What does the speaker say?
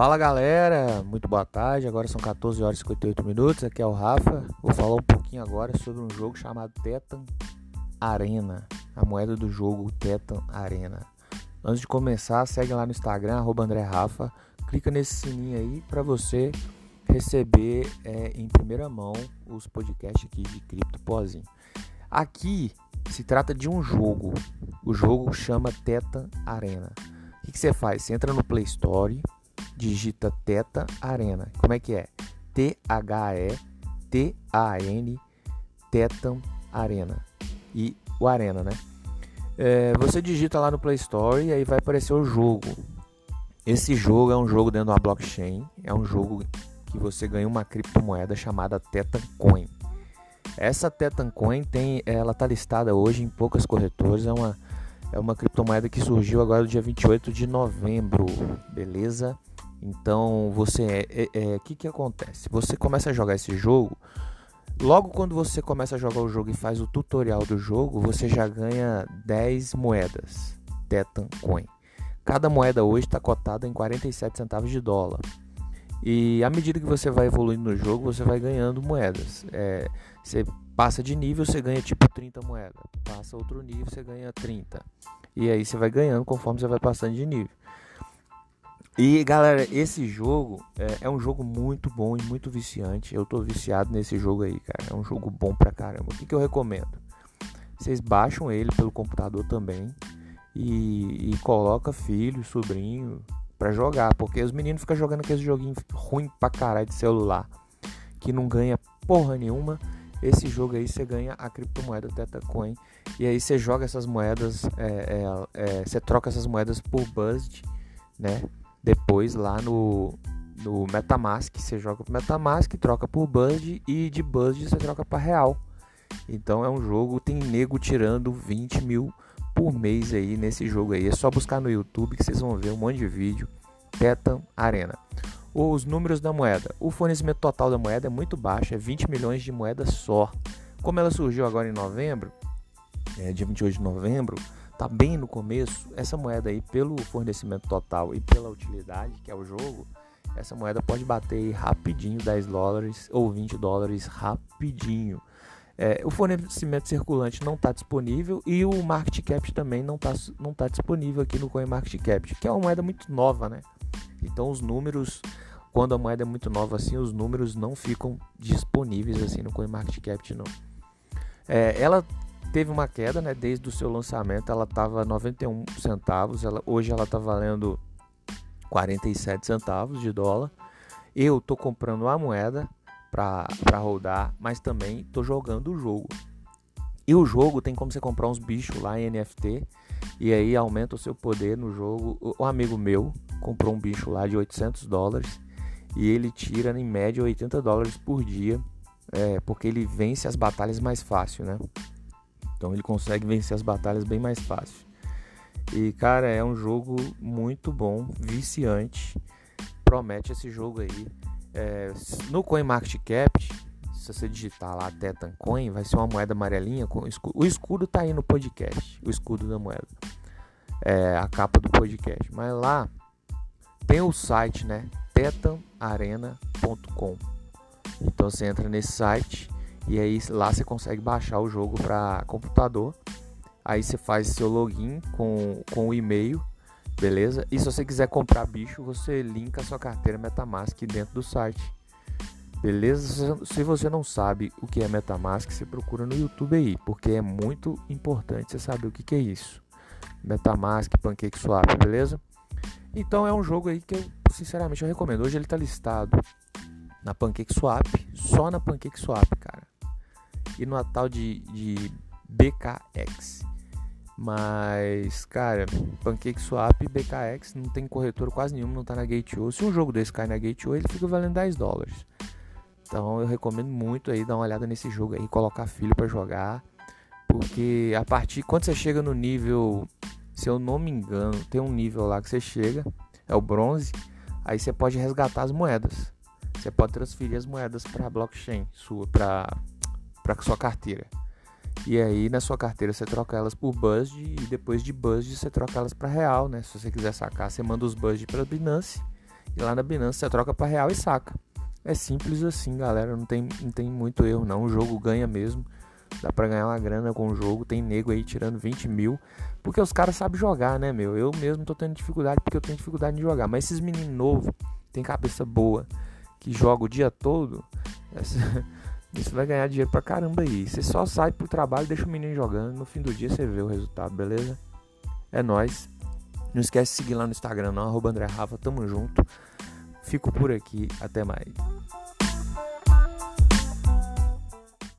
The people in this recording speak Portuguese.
Fala galera, muito boa tarde. Agora são 14 horas e 58 minutos. Aqui é o Rafa. Vou falar um pouquinho agora sobre um jogo chamado Tetan Arena, a moeda do jogo Tetan Arena. Antes de começar, segue lá no Instagram, arroba André Rafa. Clica nesse sininho aí para você receber é, em primeira mão os podcasts aqui de Cripto Pozinho. Aqui se trata de um jogo. O jogo chama Tetan Arena. O que, que você faz? Você entra no Play Store digita Teta Arena. Como é que é? T-H-E-T-A-N Tetan Arena. E o Arena, né? É, você digita lá no Play Store e aí vai aparecer o jogo. Esse jogo é um jogo dentro de uma blockchain. É um jogo que você ganha uma criptomoeda chamada Tetan Coin. Essa Tetan Coin tem, ela está listada hoje em poucas corretoras. É uma, é uma criptomoeda que surgiu agora no dia 28 de novembro, beleza? Então você é, é, é que que acontece? Você começa a jogar esse jogo, logo quando você começa a jogar o jogo e faz o tutorial do jogo, você já ganha 10 moedas Tetan Coin. Cada moeda hoje está cotada em 47 centavos de dólar. E à medida que você vai evoluindo no jogo, você vai ganhando moedas. É, você passa de nível, você ganha tipo 30 moedas. Passa outro nível, você ganha 30. E aí você vai ganhando conforme você vai passando de nível. E galera, esse jogo é, é, um jogo muito bom e muito viciante. Eu tô viciado nesse jogo aí, cara. É um jogo bom pra caramba. O que, que eu recomendo? Vocês baixam ele pelo computador também e, e coloca filho, sobrinho para jogar, porque os meninos ficam jogando aquele joguinho ruim pra caralho de celular que não ganha porra nenhuma. Esse jogo aí você ganha a criptomoeda Tetacoin e aí você joga essas moedas, é, é, é, você troca essas moedas por Buzzed, né? Depois lá no, no Metamask, você joga pro Metamask, troca por Buzz e de Buzz você troca para real. Então é um jogo, tem nego tirando 20 mil por mês aí nesse jogo aí. É só buscar no YouTube que vocês vão ver um monte de vídeo. Tetan Arena. Os números da moeda. O fornecimento total da moeda é muito baixo, é 20 milhões de moedas só. Como ela surgiu agora em novembro, é, dia 28 de novembro, tá bem no começo, essa moeda aí, pelo fornecimento total e pela utilidade que é o jogo, essa moeda pode bater rapidinho 10 dólares ou 20 dólares rapidinho. É, o fornecimento circulante não está disponível e o market cap também não está não tá disponível aqui no CoinMarketCap, que é uma moeda muito nova, né? Então os números, quando a moeda é muito nova assim, os números não ficam disponíveis assim no CoinMarketCap não. É, ela teve uma queda, né? Desde o seu lançamento, ela estava 91 centavos, ela, hoje ela está valendo 47 centavos de dólar. Eu tô comprando a moeda para rodar, mas também tô jogando o jogo. E o jogo tem como você comprar uns bichos lá em NFT e aí aumenta o seu poder no jogo. Um amigo meu comprou um bicho lá de 800 dólares e ele tira em média 80 dólares por dia, é, porque ele vence as batalhas mais fácil, né? Então ele consegue vencer as batalhas bem mais fácil. E cara, é um jogo muito bom, viciante. Promete esse jogo aí. É, no CoinMarketCap, se você digitar lá Tetan Coin, vai ser uma moeda amarelinha com escudo. O escudo tá aí no podcast, o escudo da moeda. É a capa do podcast. Mas lá tem o site, né? tetanarena.com. Então você entra nesse site e aí lá você consegue baixar o jogo para computador. Aí você faz seu login com, com o e-mail, beleza? E se você quiser comprar bicho, você linka sua carteira MetaMask dentro do site. Beleza? Se você não sabe o que é MetaMask, você procura no YouTube aí, porque é muito importante você saber o que, que é isso. MetaMask, PancakeSwap, beleza? Então é um jogo aí que eu sinceramente eu recomendo. Hoje ele está listado na PancakeSwap, só na PancakeSwap, cara e no tal de, de BKX. Mas, cara, PancakeSwap e BKX não tem corretor quase nenhum, não tá na Gate.io. Se um jogo desse cai na Gate.io, ele fica valendo 10 dólares. Então eu recomendo muito aí dar uma olhada nesse jogo aí, colocar filho para jogar. Porque a partir quando você chega no nível, se eu não me engano, tem um nível lá que você chega, é o bronze, aí você pode resgatar as moedas. Você pode transferir as moedas para blockchain sua, para para sua carteira. E aí na sua carteira você troca elas por Buzz e depois de Buzz você troca elas para real, né? Se você quiser sacar, você manda os Buzz para Binance E lá na Binance você troca para real e saca. É simples assim, galera. Não tem, não tem muito erro, não. O jogo ganha mesmo. Dá pra ganhar uma grana com o jogo. Tem nego aí tirando 20 mil. Porque os caras sabem jogar, né, meu? Eu mesmo tô tendo dificuldade porque eu tenho dificuldade de jogar. Mas esses meninos novos, tem cabeça boa, que joga o dia todo. Essa, isso vai ganhar dinheiro pra caramba aí. Você só sai pro trabalho, deixa o menino jogando. No fim do dia você vê o resultado, beleza? É nóis. Não esquece de seguir lá no Instagram, não, arroba André Rafa, tamo junto. Fico por aqui, até mais.